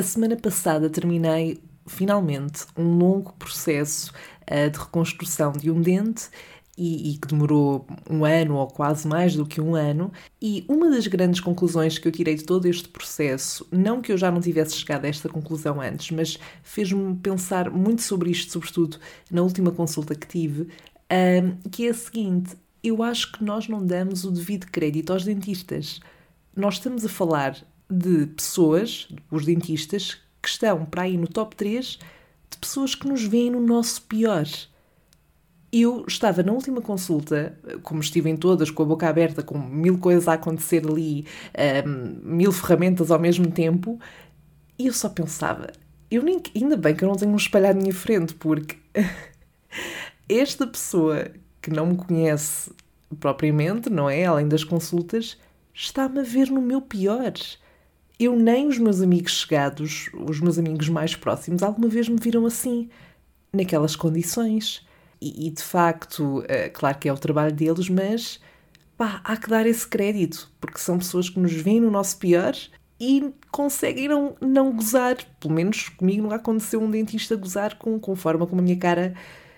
A semana passada terminei finalmente um longo processo uh, de reconstrução de um dente e, e, que demorou um ano ou quase mais do que um ano. E uma das grandes conclusões que eu tirei de todo este processo, não que eu já não tivesse chegado a esta conclusão antes, mas fez-me pensar muito sobre isto, sobretudo na última consulta que tive, uh, que é a seguinte: eu acho que nós não damos o devido crédito aos dentistas. Nós estamos a falar de pessoas, os dentistas, que estão para aí no top 3 de pessoas que nos veem no nosso pior. Eu estava na última consulta, como estive em todas, com a boca aberta, com mil coisas a acontecer ali, um, mil ferramentas ao mesmo tempo, e eu só pensava, eu nem, ainda bem que eu não tenho um espelho à minha frente, porque esta pessoa que não me conhece propriamente, não é? Além das consultas, está-me a ver no meu pior eu nem os meus amigos chegados, os meus amigos mais próximos, alguma vez me viram assim, naquelas condições. E, e de facto, é, claro que é o trabalho deles, mas pá, há que dar esse crédito, porque são pessoas que nos veem no nosso pior e conseguem não, não gozar. Pelo menos comigo não aconteceu um dentista gozar com, com a forma como a minha cara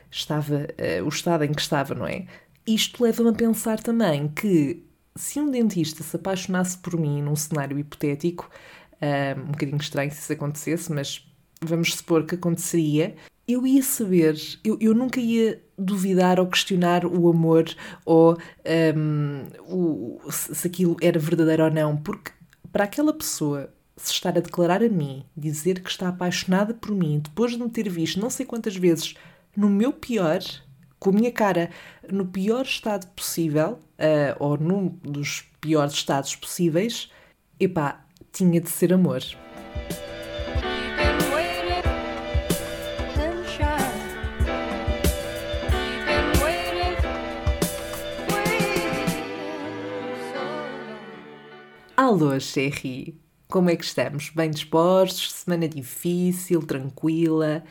estava, uh, o estado em que estava, não é? Isto leva-me a pensar também que se um dentista se apaixonasse por mim num cenário hipotético, uh, um bocadinho estranho se isso acontecesse, mas vamos supor que aconteceria, eu ia saber, eu, eu nunca ia duvidar ou questionar o amor ou um, o, se aquilo era verdadeiro ou não, porque para aquela pessoa se estar a declarar a mim, dizer que está apaixonada por mim, depois de me ter visto não sei quantas vezes no meu pior, com a minha cara no pior estado possível, uh, ou num dos piores estados possíveis, epá, tinha de ser amor. Alô, Sherry! Como é que estamos? Bem dispostos? Semana difícil, tranquila?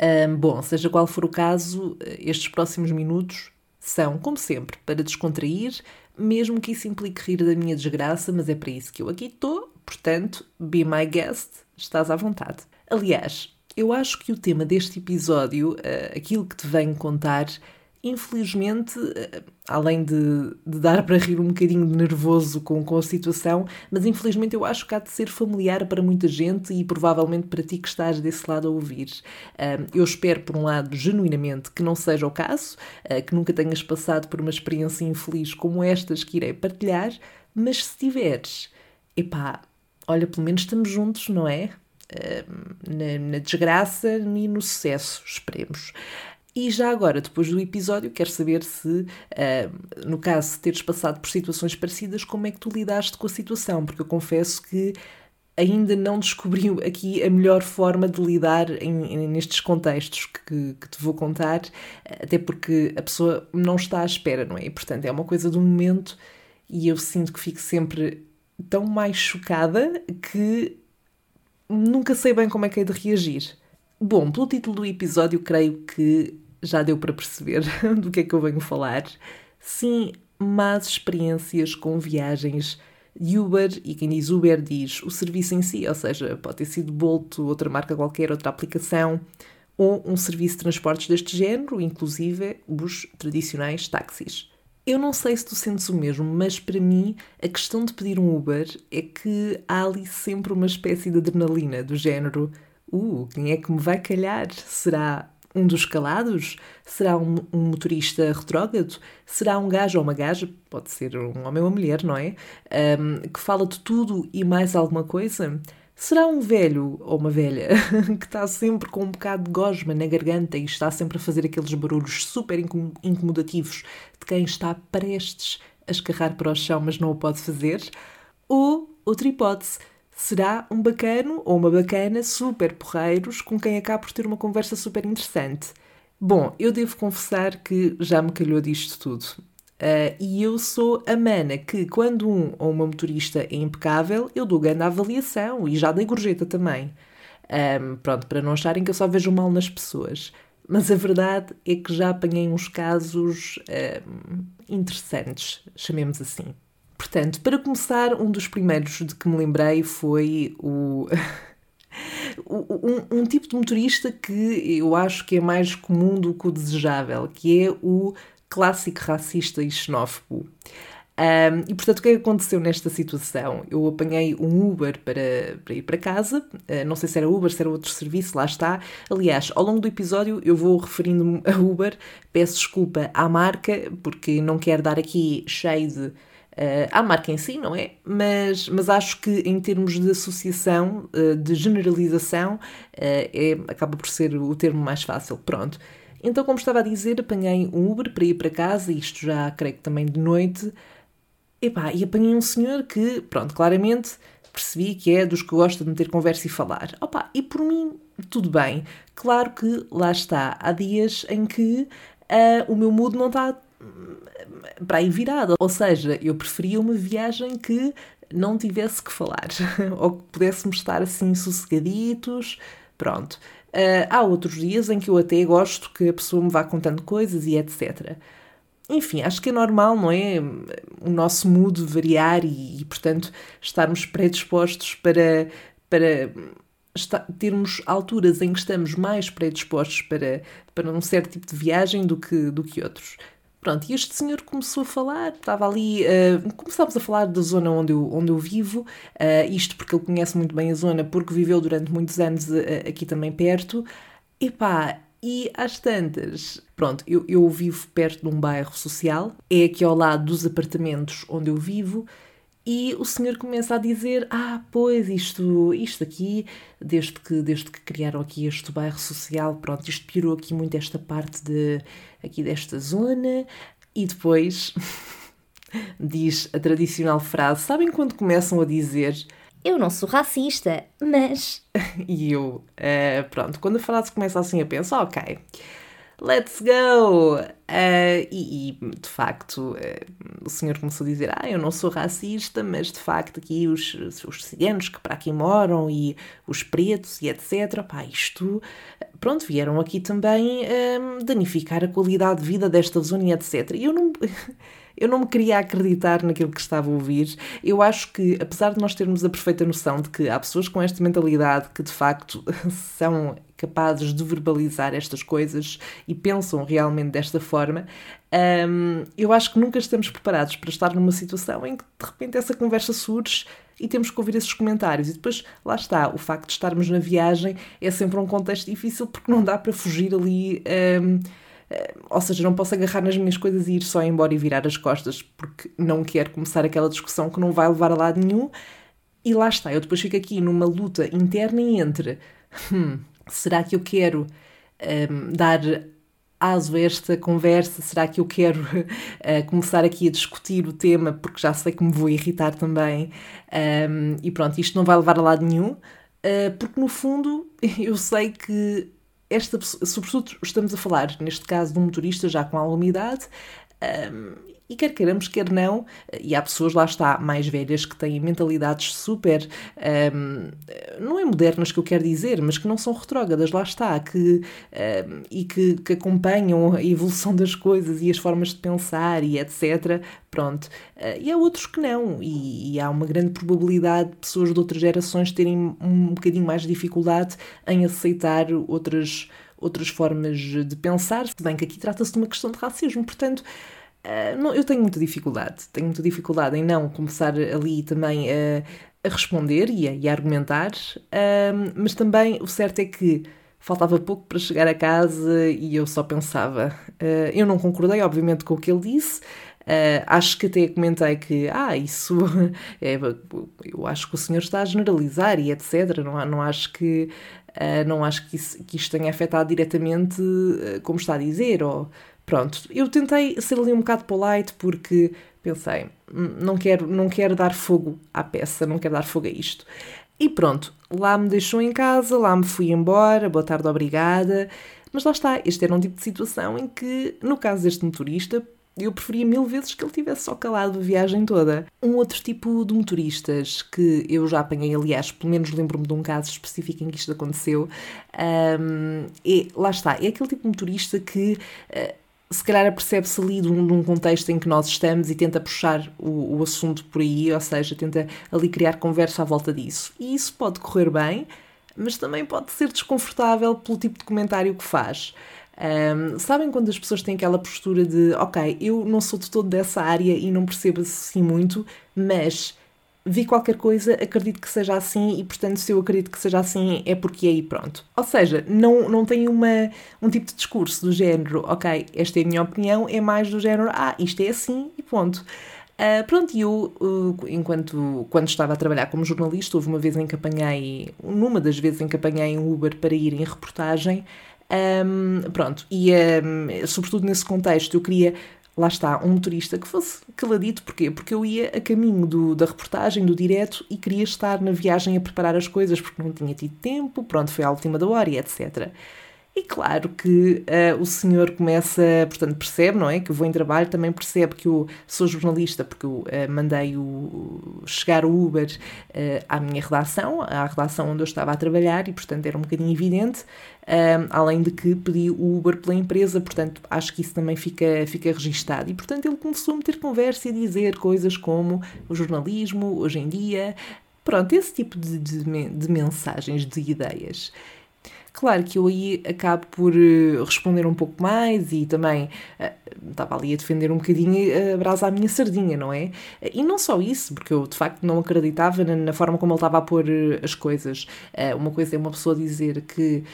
Um, bom, seja qual for o caso, estes próximos minutos são, como sempre, para descontrair, mesmo que isso implique rir da minha desgraça, mas é para isso que eu aqui estou, portanto, be my guest, estás à vontade. Aliás, eu acho que o tema deste episódio, uh, aquilo que te venho contar, infelizmente, eh, além de, de, dar para rir um bocadinho de nervoso com, com a situação, mas infelizmente eu acho que há de ser familiar para muita gente e provavelmente para ti que estás desse lado a ouvir. Eu espero, por um lado, genuinamente que não seja o caso, eh, que nunca tenhas passado por uma experiência infeliz como estas que irei partilhar, mas se tiveres, epá, olha, pelo menos estamos juntos, não é? Na, na desgraça e no sucesso, esperemos. E já agora, depois do episódio, quero saber se, uh, no caso de teres passado por situações parecidas, como é que tu lidaste com a situação, porque eu confesso que ainda não descobriu aqui a melhor forma de lidar em, em, nestes contextos que, que, te vou contar, até porque a pessoa não está à espera, não é? E, portanto, é uma coisa do momento e eu sinto que fico sempre tão mais chocada que nunca sei bem como é que é de reagir. Bom, pelo título do episódio, creio que já deu para perceber do que é que eu venho falar. Sim, más experiências com viagens Uber, e quem diz Uber diz o serviço em si, ou seja, pode ter sido Bolt, outra marca qualquer, outra aplicação, ou um serviço de transportes deste género, inclusive os tradicionais táxis. Eu não sei se tu sentes o mesmo, mas para mim a questão de pedir um Uber é que há ali sempre uma espécie de adrenalina do género Uh, quem é que me vai calhar? Será um dos calados? Será um, um, motorista retrógrado? Será um gajo ou uma gaja? Pode ser um homem ou uma mulher, não é? Um, que fala de tudo e mais alguma coisa? Será um velho ou uma velha que está sempre com um bocado de gosma na garganta e está sempre a fazer aqueles barulhos super incomodativos de quem está prestes a escarrar para o chão, mas não o pode fazer? Ou, outra hipótese, será um bacano ou uma bacana super porreiros com quem acaba por ter uma conversa super interessante. Bom, eu devo confessar que já me calhou disto tudo. Uh, e eu sou a mana que, quando um ou uma motorista é impecável, eu dou grande avaliação e já dei gorjeta também. Um, pronto, para não acharem que eu só vejo mal nas pessoas. Mas a verdade é que já apanhei uns casos um, interessantes, chamemos assim. Portanto, para começar, um dos primeiros de que me lembrei foi o. um, um, tipo de motorista que eu acho que é mais comum do que o desejável, que é o clássico racista e xenófobo. Um, e portanto, o que é que aconteceu nesta situação? Eu apanhei um Uber para, para ir para casa, uh, não sei se era Uber, se era outro serviço, lá está. Aliás, ao longo do episódio eu vou referindo-me a Uber, peço desculpa à marca, porque não quero dar aqui shade uh, à marca em si, não é? Mas, mas acho que em termos de associação, uh, de generalização, uh, é, acaba por ser o termo mais fácil. Pronto. Então, como estava a dizer, apanhei um Uber para ir para casa, isto já creio que também de noite. Epá, e apanhei um senhor que, pronto, claramente percebi que é dos que gosta de meter conversa e falar. Opa, e por mim, tudo bem. Claro que lá está. Há dias em que uh, o meu mood não está para aí virada. Ou seja, eu preferia uma viagem que não tivesse que falar, ou que pudéssemos estar assim sossegaditos, pronto. Uh, há outros dias em que eu até gosto que a pessoa me vá contando coisas e etc. Enfim, acho que é normal, não é? O nosso mood variar e, e portanto, estarmos predispostos para, para está, termos alturas em que estamos mais predispostos para, para um certo tipo de viagem do que, do que outros. Pronto, e este senhor começou a falar, estava ali, uh, começámos a falar da zona onde eu, onde eu vivo, uh, isto porque ele conhece muito bem a zona, porque viveu durante muitos anos uh, aqui também perto. Epá, e às tantas, pronto, eu, eu vivo perto de um bairro social, é aqui ao lado dos apartamentos onde eu vivo, e o senhor começa a dizer: Ah, pois, isto, isto aqui, desde que, desde que criaram aqui este bairro social, pronto, isto piorou aqui muito esta parte de, aqui desta zona. E depois diz a tradicional frase: Sabem quando começam a dizer. Eu não sou racista, mas. e eu, uh, pronto, quando a frase começa assim, eu penso: Ok let's go! Uh, e, e, de facto, uh, o senhor começou a dizer: Ah, eu não sou racista, mas de facto aqui os, os ciganos que para aqui moram e os pretos e etc. Pá, isto, pronto, vieram aqui também uh, danificar a qualidade de vida desta zona e etc. E eu não. Eu não me queria acreditar naquilo que estava a ouvir. Eu acho que, apesar de nós termos a perfeita noção de que há pessoas com esta mentalidade que de facto são capazes de verbalizar estas coisas e pensam realmente desta forma, um, eu acho que nunca estamos preparados para estar numa situação em que de repente essa conversa surge e temos que ouvir esses comentários. E depois, lá está, o facto de estarmos na viagem é sempre um contexto difícil porque não dá para fugir ali. Um, ou seja, não posso agarrar nas minhas coisas e ir só embora e virar as costas porque não quero começar aquela discussão que não vai levar a lado nenhum. E lá está, eu depois fico aqui numa luta interna entre hum, Será que eu quero um, dar aso a esta conversa? Será que eu quero uh, começar aqui a discutir o tema porque já sei que me vou irritar também? Um, e pronto, isto não vai levar a lado nenhum, uh, porque no fundo eu sei que esta, sobretudo estamos a falar, neste caso, de um motorista já com alguma idade, um, e quer queiramos, quer não, e há pessoas lá está mais velhas que têm mentalidades super, um, não é modernas que eu quero dizer, mas que não são retrógradas, lá está, que, um, e que, que, acompanham a evolução das coisas e as formas de pensar e etc. Pronto. Uh, e há outros que não, e, e, há uma grande probabilidade de pessoas de outras gerações terem um bocadinho mais de dificuldade em aceitar outras outras formas de pensar, se bem que aqui trata-se de uma questão de racismo, portanto, Uh, não, eu tenho muita dificuldade, tenho muita dificuldade em não começar ali também a, responder e a, e a argumentar, uh, mas também o certo é que faltava pouco para chegar a casa e eu só pensava. Uh, eu não concordei, obviamente, com o que ele disse. acho que até comentei que, ah, isso é, eu acho que o senhor está a generalizar e etc. Não, não acho que não acho que, isso, que isto tenha afetado diretamente como está a dizer, ou Pronto, eu tentei ser ali um bocado polite porque pensei, hum, não quero, não quero dar fogo à peça, não quero dar fogo a isto. E pronto, lá me deixou em casa, lá me fui embora, boa tarde, obrigada. Mas lá está, este era um tipo de situação em que, no caso deste motorista, eu preferia mil vezes que ele tivesse só calado a viagem toda. Um outro tipo de motoristas que eu já apanhei, aliás, pelo menos lembro-me de um caso específico em que isto aconteceu, um, é, lá está, é aquele tipo de motorista que uh, se calhar apercebe-se ali de um, de um, contexto em que nós estamos e tenta puxar o, o, assunto por aí, ou seja, tenta ali criar conversa à volta disso. E isso pode correr bem, mas também pode ser desconfortável pelo tipo de comentário que faz. Um, sabem quando as pessoas têm aquela postura de ok, eu não sou de todo dessa área e não percebo assim muito, mas vi qualquer coisa, acredito que seja assim e, portanto, se eu acredito que seja assim é porque é aí pronto. Ou seja, não, não tem uma, um tipo de discurso do género, ok, esta é a minha opinião, é mais do género, ah, isto é assim e ponto. Uh, pronto, e eu, uh, enquanto quando estava a trabalhar como jornalista, houve uma vez em que apanhei, numa das vezes em que apanhei um Uber para ir em reportagem, um, pronto, e um, sobretudo nesse contexto eu queria lá está, um motorista que fosse caladito, porquê? Porque eu ia a caminho do, da reportagem, do direto, e queria estar na viagem a preparar as coisas, porque não tinha tido tempo, pronto, foi à última da hora e etc. E claro que uh, o senhor começa, portanto, percebe, não é? Que eu vou em trabalho, também percebe que eu sou jornalista, porque eu uh, mandei o, chegar o Uber uh, à minha redação, à redação onde eu estava a trabalhar, e portanto era um bocadinho evidente. além de que pedi o Uber pela empresa, portanto acho que isso também fica, fica registado. E portanto ele começou a meter conversa e a dizer coisas como o jornalismo, hoje em dia, pronto, esse tipo de, de, de mensagens, de ideias. Claro que eu aí acabo por eh, responder um pouco mais e também uh, estava ali a defender um bocadinho a brasa à minha sardinha, não é? E não só isso, porque eu de facto não acreditava na, forma como ele estava a pôr eh, as coisas. Uma coisa é uma pessoa dizer que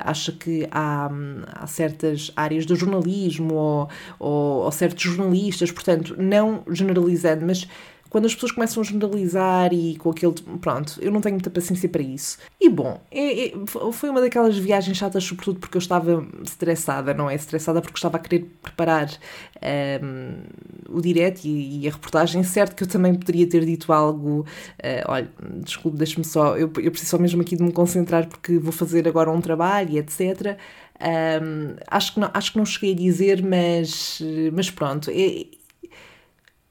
acha que há, há, certas áreas do jornalismo ou, ou, ou certos jornalistas, portanto, não generalizando, mas quando as pessoas começam a generalizar e com aquele. Pronto, eu não tenho muita paciência para isso. E bom, é, é, foi uma daquelas viagens chatas, sobretudo porque eu estava estressada, não é? Estressada porque estava a querer preparar um, o direto e, e, a reportagem. Certo que eu também poderia ter dito algo. Uh, olha, desculpe, deixe-me só. Eu, eu preciso só mesmo aqui de me concentrar porque vou fazer agora um trabalho e etc. Um, acho, que não, acho que não cheguei a dizer, mas, mas pronto. É,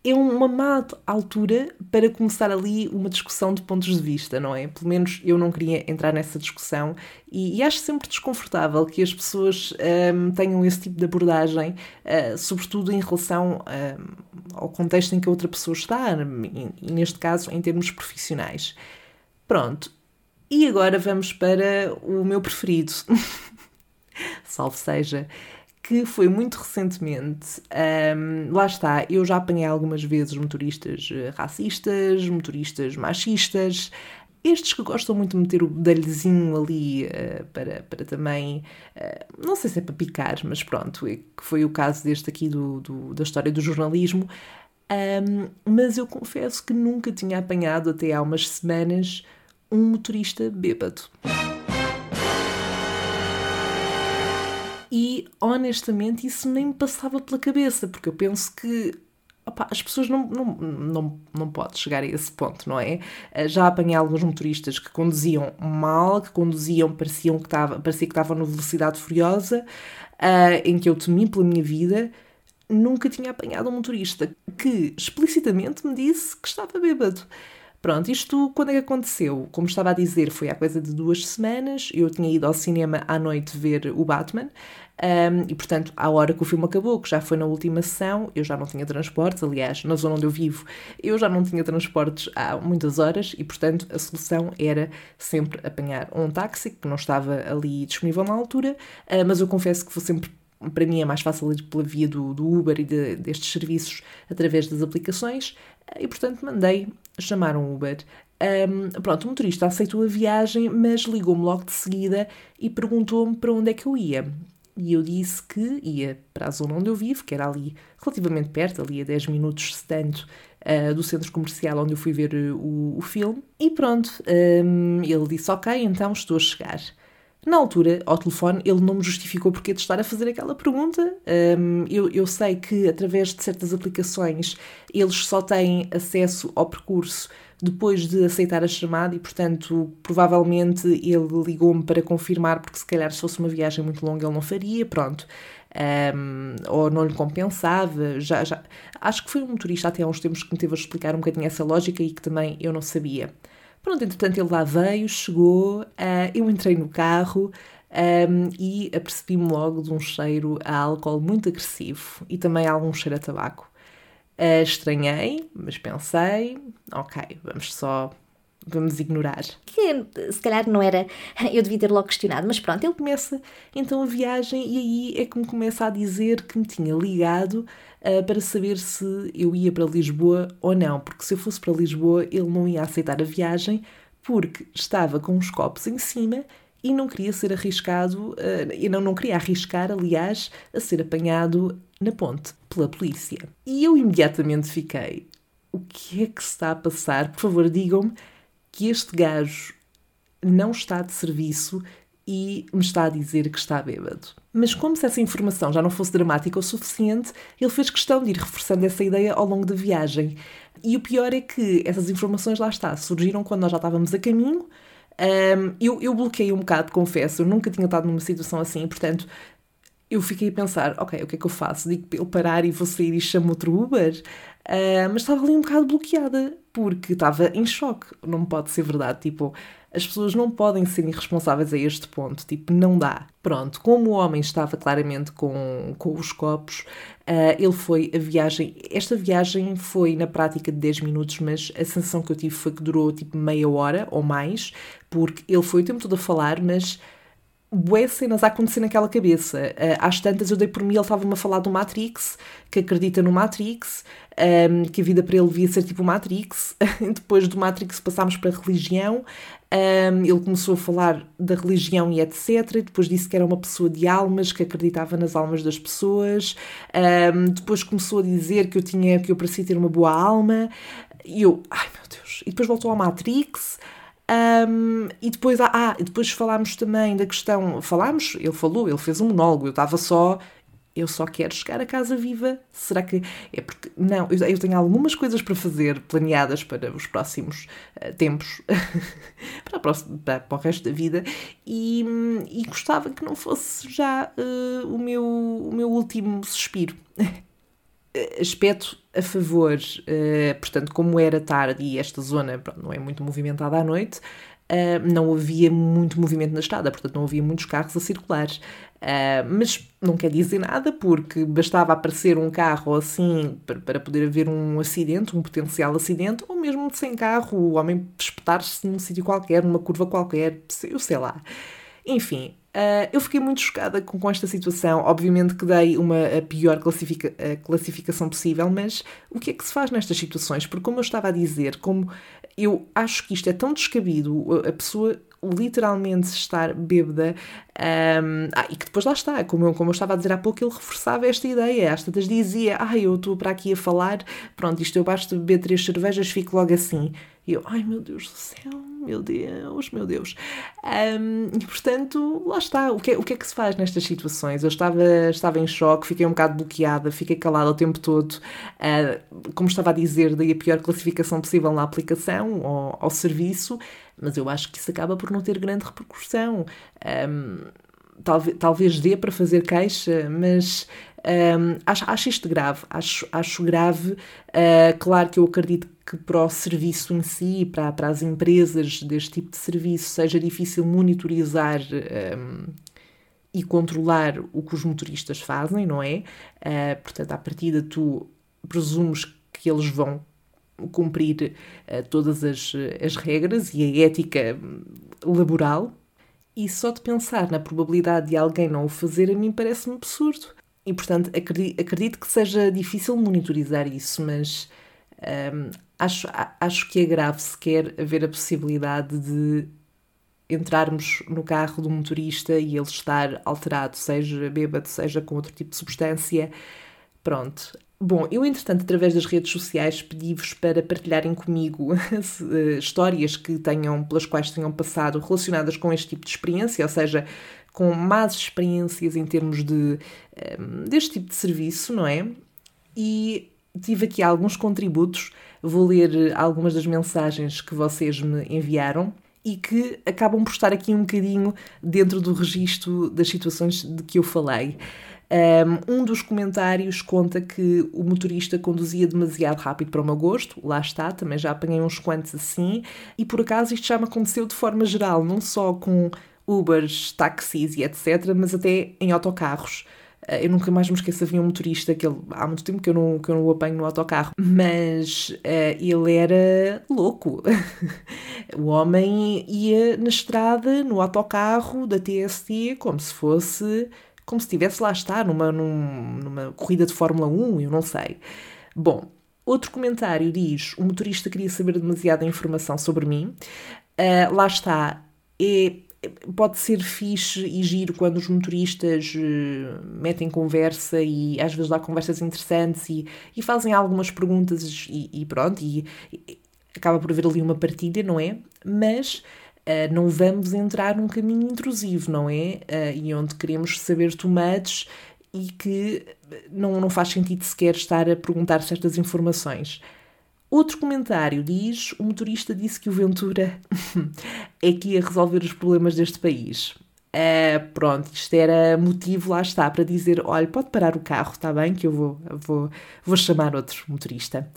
é uma má altura para começar ali uma discussão de pontos de vista, não é? Pelo menos eu não queria entrar nessa discussão e, e acho sempre desconfortável que as pessoas um, tenham esse tipo de abordagem, uh, sobretudo em relação um, ao contexto em que a outra pessoa está, e, neste caso em termos profissionais. Pronto, e agora vamos para o meu preferido. Salve seja que foi muito recentemente. Um, lá está, eu já apanhei algumas vezes motoristas eh, racistas, motoristas machistas, estes que gostam muito de meter o dedalhozinho ali uh, para, para também, uh, não sei se é para picar, mas pronto, é que foi o caso deste aqui do, do da história do jornalismo. Um, mas eu confesso que nunca tinha apanhado até há umas semanas um motorista bêbado. E honestamente isso nem me passava pela cabeça, porque eu penso que opa, as pessoas não, não, não, não podem chegar a esse ponto, não é? Eh, já apanhei alguns motoristas que conduziam mal, que conduziam, pareciam que estava, parecia que estavam na velocidade furiosa, uh, em que eu temi pela minha vida. Nunca tinha apanhado um motorista que explicitamente me disse que estava bêbado. Pronto, isto quando é que aconteceu? Como estava a dizer, foi há coisa de duas semanas. Eu tinha ido ao cinema à noite ver o Batman. Um, e portanto, à hora que o filme acabou, que já foi na última sessão, eu já não tinha transportes. Aliás, na zona onde eu vivo, eu já não tinha transportes há muitas horas e, portanto, a solução era sempre apanhar um táxi que não estava ali disponível na altura. Uh, mas eu confesso que foi sempre para mim é mais fácil ir pela via do, do Uber e de, destes serviços através das aplicações e portanto mandei chamar um Uber. Um, pronto, o motorista aceitou a viagem, mas ligou-me logo de seguida e perguntou-me para onde é que eu ia. E eu disse que ia para a zona onde eu vivo, que era ali relativamente perto, ali a 10 minutos, se tanto, uh, do centro comercial onde eu fui ver o, o filme. E pronto, um, ele disse: Ok, então estou a chegar. Na altura, ao telefone, ele não me justificou porque de estar a fazer aquela pergunta. Um, eu, eu sei que através de certas aplicações eles só têm acesso ao percurso depois de aceitar a chamada e, portanto, provavelmente ele ligou-me para confirmar, porque se calhar se fosse uma viagem muito longa ele não faria, pronto. Um, ou não lhe compensava. Já, já, acho que foi um motorista até há uns tempos que me teve a explicar um bocadinho essa lógica e que também eu não sabia. Pronto, entretanto ele lá veio, chegou, uh, eu entrei no carro um, e apercebi-me logo de um cheiro a álcool muito agressivo e também algum cheiro a tabaco. Uh, estranhei, mas pensei, ok, vamos só vamos ignorar. Que se calhar não era. Eu devia ter logo questionado, mas pronto, ele começa então a viagem e aí é que me começa a dizer que me tinha ligado uh, para saber se eu ia para Lisboa ou não, porque se eu fosse para Lisboa ele não ia aceitar a viagem porque estava com os copos em cima e não queria ser arriscado, uh, e não, não queria arriscar, aliás, a ser apanhado na ponte pela polícia. E eu imediatamente fiquei: o que é que se está a passar? Por favor, digam-me que este gajo não está de serviço e me está a dizer que está bêbado. Mas como se essa informação já não fosse dramática o suficiente, ele fez questão de ir reforçando essa ideia ao longo da viagem. E o pior é que essas informações lá está, surgiram quando nós já estávamos a caminho. Um, eu, eu bloqueei um bocado, confesso, eu nunca tinha estado numa situação assim, portanto, eu fiquei a pensar, ok, o que é que eu faço? Digo para ele parar e vou sair e chamo outro Uber? Uh, mas estava ali um bocado bloqueada, porque estava em choque. Não pode ser verdade, tipo, as pessoas não podem ser irresponsáveis a este ponto, tipo, não dá. Pronto, como o homem estava claramente com, com os copos, uh, ele foi a viagem. Esta viagem foi na prática de 10 minutos, mas a sensação que eu tive foi que durou tipo meia hora ou mais, porque ele foi o tempo todo a falar, mas bué cenas a acontecer naquela cabeça. Uh, às tantas eu dei por mim, ele estava-me a falar do Matrix, que acredita no Matrix, um, que a vida para ele devia ser tipo Matrix. Depois do Matrix passámos para a religião. Um, ele começou a falar da religião e etc. Depois disse que era uma pessoa de almas, que acreditava nas almas das pessoas. Um, depois começou a dizer que eu tinha, que eu parecia ter uma boa alma. E eu, ai meu Deus. E depois voltou ao Matrix. Um, e depois, ah, depois falámos também da questão. Falámos, ele falou, ele fez um monólogo, eu estava só. Eu só quero chegar a casa viva. Será que. É porque. Não, eu, tenho algumas coisas para fazer planeadas para os próximos uh, tempos, para, próximo, para, para, o resto da vida, e, e gostava que não fosse já uh, o, meu, o meu último suspiro. aspecto a favor, uh, portanto, como era tarde e esta zona pronto, não é muito movimentada à noite, uh, não havia muito movimento na estrada, portanto, não havia muitos carros a circular. Uh, mas não quer dizer nada, porque bastava aparecer um carro assim para, para poder haver um acidente, um potencial acidente, ou mesmo sem carro, o homem espetar-se num sítio qualquer, numa curva qualquer, eu sei lá. Enfim, Uh, eu fiquei muito chocada com, com, esta situação. Obviamente que dei uma a pior classifica, a classificação possível, mas o que é que se faz nestas situações? Porque, como eu estava a dizer, como eu acho que isto é tão descabido, a pessoa literalmente estar bêbada um, ah, e que depois lá está, como eu, como eu estava a dizer há pouco, ele reforçava esta ideia, às tantas dizia, ah, eu estou para aqui a falar, pronto, isto eu basta beber três cervejas, fico logo assim. E eu, ai meu Deus do céu, meu Deus, meu Deus. Um, e portanto, lá está. O que, é, o que é que se faz nestas situações? Eu estava, estava em choque, fiquei um bocado bloqueada, fiquei calada o tempo todo. Uh, como estava a dizer, dei a pior classificação possível na aplicação, ao, ao serviço, mas eu acho que isso acaba por não ter grande repercussão. Um, talvez, talvez dê para fazer queixa, mas um, acho, acho isto grave. Acho, acho grave. Uh, claro que eu acredito que para o serviço em si, para, para as empresas deste tipo de serviço, seja difícil monitorizar um, e controlar o que os motoristas fazem, não é? Uh, portanto, à partida, tu presumes que eles vão cumprir uh, todas as, as regras e a ética laboral. E só de pensar na probabilidade de alguém não o fazer, a mim parece-me absurdo. E, portanto, acredito, acredito que seja difícil monitorizar isso, mas um, acho, acho que é grave sequer haver a possibilidade de entrarmos no carro do motorista e ele estar alterado, seja bêbado, seja com outro tipo de substância. Pronto. Bom, eu entretanto, através das redes sociais, pedi-vos para partilharem comigo eh, histórias que tenham, pelas quais tenham passado relacionadas com este tipo de experiência, ou seja, com más experiências em termos de, ehm, deste tipo de serviço, não é? E tive aqui alguns contributos Vou ler eh, algumas das mensagens que vocês me enviaram e que acabam por estar aqui um bocadinho dentro do registro das situações de que eu falei. Um dos comentários conta que o motorista conduzia demasiado rápido para o meu gosto, lá está, também já apanhei uns quantos assim, e por acaso isto já me aconteceu de forma geral, não só com Ubers, táxis e etc., mas até em autocarros. Uh, eu nunca mais me esqueço, havia um motorista que ele, há muito tempo que eu não, que eu não o apanho no autocarro, mas uh, ele era louco. o homem ia na estrada, no autocarro da TST, como se fosse, como se estivesse lá está, numa, num, numa corrida de Fórmula 1, eu não sei. Bom, outro comentário diz: o motorista queria saber demasiada informação sobre mim. Uh, lá está, é, pode ser fixe e giro quando os motoristas uh, metem conversa e às vezes dá conversas interessantes e, e fazem algumas perguntas e, e pronto, e, e, acaba por haver ali uma partilha, não é? Mas uh, não vamos entrar num caminho intrusivo, não é? e onde queremos saber tomates e que não, não faz sentido sequer estar a perguntar certas informações. Outro comentário diz: o motorista disse que o Ventura é que ia resolver os problemas deste país. Uh, pronto, isto era motivo, lá está, para dizer: olha, pode parar o carro, está bem, que eu vou, vou, vou chamar outro motorista.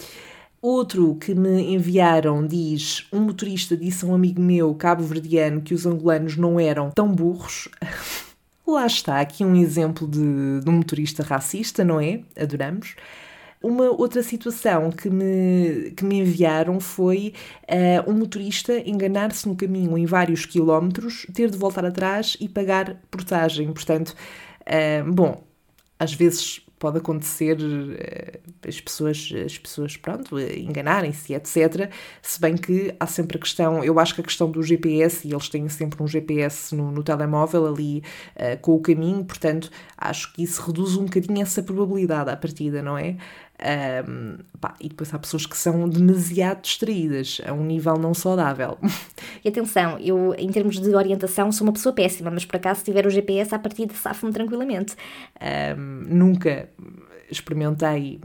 Outro que me enviaram diz: um motorista disse a um amigo meu, cabo-verdiano, que os angolanos não eram tão burros. lá está, aqui um exemplo de, de um motorista racista, não é? Adoramos. Uma outra situação que me, que me enviaram foi uh, um motorista enganar-se no caminho em vários quilómetros, ter de voltar atrás e pagar portagem. Portanto, uh, bom, às vezes pode acontecer uh, as pessoas, as pessoas pronto, enganarem-se, etc. Se bem que há sempre a questão, eu acho que a questão do GPS, e eles têm sempre um GPS no, no telemóvel ali uh, com o caminho, portanto, acho que isso reduz um bocadinho essa probabilidade à partida, não é? Um, pá, e depois há pessoas que são demasiado distraídas a um nível não saudável. E atenção, eu em termos de orientação sou uma pessoa péssima, mas por acaso se tiver o GPS à partida safo-me tranquilamente. Um, nunca experimentei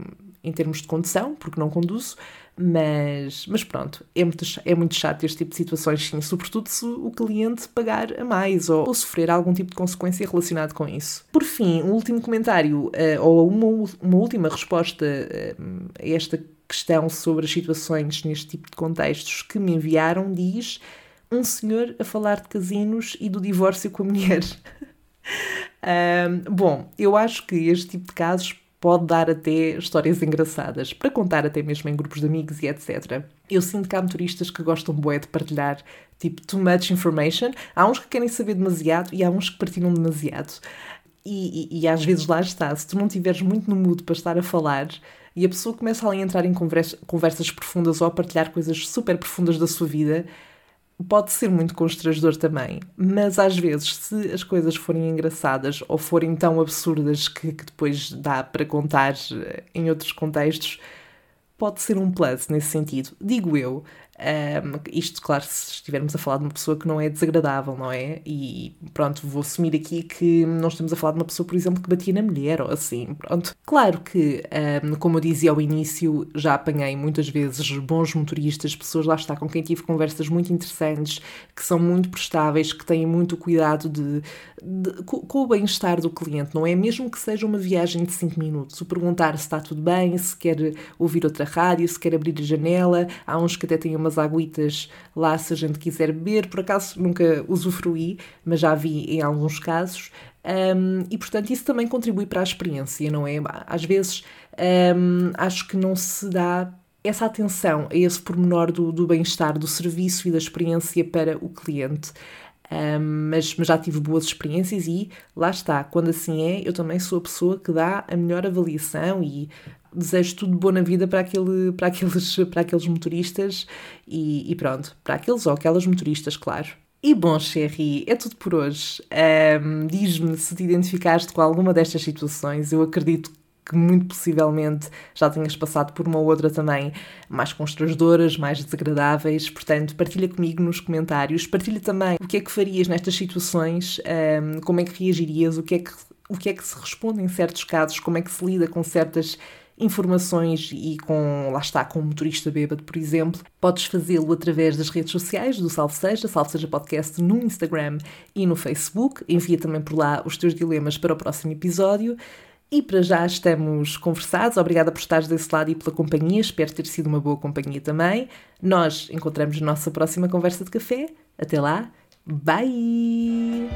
em termos de condução, porque não conduzo, mas, mas pronto, é muito, é muito chato este tipo de situações, sim, sobretudo se o cliente pagar a mais ou, ou sofrer algum tipo de consequência relacionado com isso. Por fim, um último comentário, uh, ou uma, uma última resposta uh, a esta questão sobre as situações neste tipo de contextos que me enviaram diz um senhor a falar de casinos e do divórcio com a mulher. um, bom, eu acho que este tipo de casos pode dar até histórias engraçadas, para contar até mesmo em grupos de amigos e etc. Eu sinto que há motoristas que gostam bué de partilhar, tipo, too much information. Há uns que querem saber demasiado e há uns que partilham demasiado. E, e, e às vezes lá está, se tu não estiveres muito no mood para estar a falar e a pessoa começa a entrar em conversa, conversas profundas ou a partilhar coisas super profundas da sua vida, pode ser muito constrangedor também, mas às vezes, se as coisas forem engraçadas ou forem tão absurdas que, que depois dá para contar eh, em outros contextos, pode ser um plus nesse sentido. Digo eu, um, isto, claro, se estivermos a falar de uma pessoa que não é desagradável, não é? E pronto, vou assumir aqui que não estamos a falar de uma pessoa, por exemplo, que batia na mulher ou assim, pronto. Claro que, um, como eu dizia ao início, já apanhei muitas vezes bons motoristas, pessoas lá está com quem tive conversas muito interessantes, que são muito prestáveis, que têm muito cuidado de, de com, com, o bem-estar do cliente, não é? Mesmo que seja uma viagem de 5 minutos, o perguntar se está tudo bem, se quer ouvir outra rádio, se quer abrir a janela, há uns que até têm uma umas aguitas lá se a gente quiser beber. Por acaso nunca usufruí, mas já vi em alguns casos. Um, e portanto isso também contribui para a experiência, não é? Às vezes um, acho que não se dá essa atenção a esse pormenor do, do bem-estar, do serviço e da experiência para o cliente. Mas, mas, já tive boas experiências e lá está, quando assim é, eu também sou a pessoa que dá a melhor avaliação e desejo tudo bom na vida para, aquele, para, aqueles, para aqueles motoristas e, e pronto, para aqueles ou aquelas motoristas, claro. E bom, Sherry, é tudo por hoje. Um, Diz-me se te identificaste com alguma destas situações. Eu acredito que muito possivelmente já tenhas passado por uma ou outra também mais constrangedoras, mais desagradáveis. Portanto, partilha comigo nos comentários. Partilha também o que é que farias nestas situações, um, como é que reagirias, o que é que, o que é que se responde em certos casos, como é que se lida com certas informações e com, lá está, com um motorista bêbado, por exemplo, podes fazê-lo através das redes sociais do Salve Seja, Salve Seja Podcast no Instagram e no Facebook. Envia também por lá os teus dilemas para o próximo episódio. E para já estamos conversados. Obrigada por estares desse lado e pela companhia. Espero ter sido uma boa companhia também. Nós encontramos na nossa próxima conversa de café. Até lá. Bye!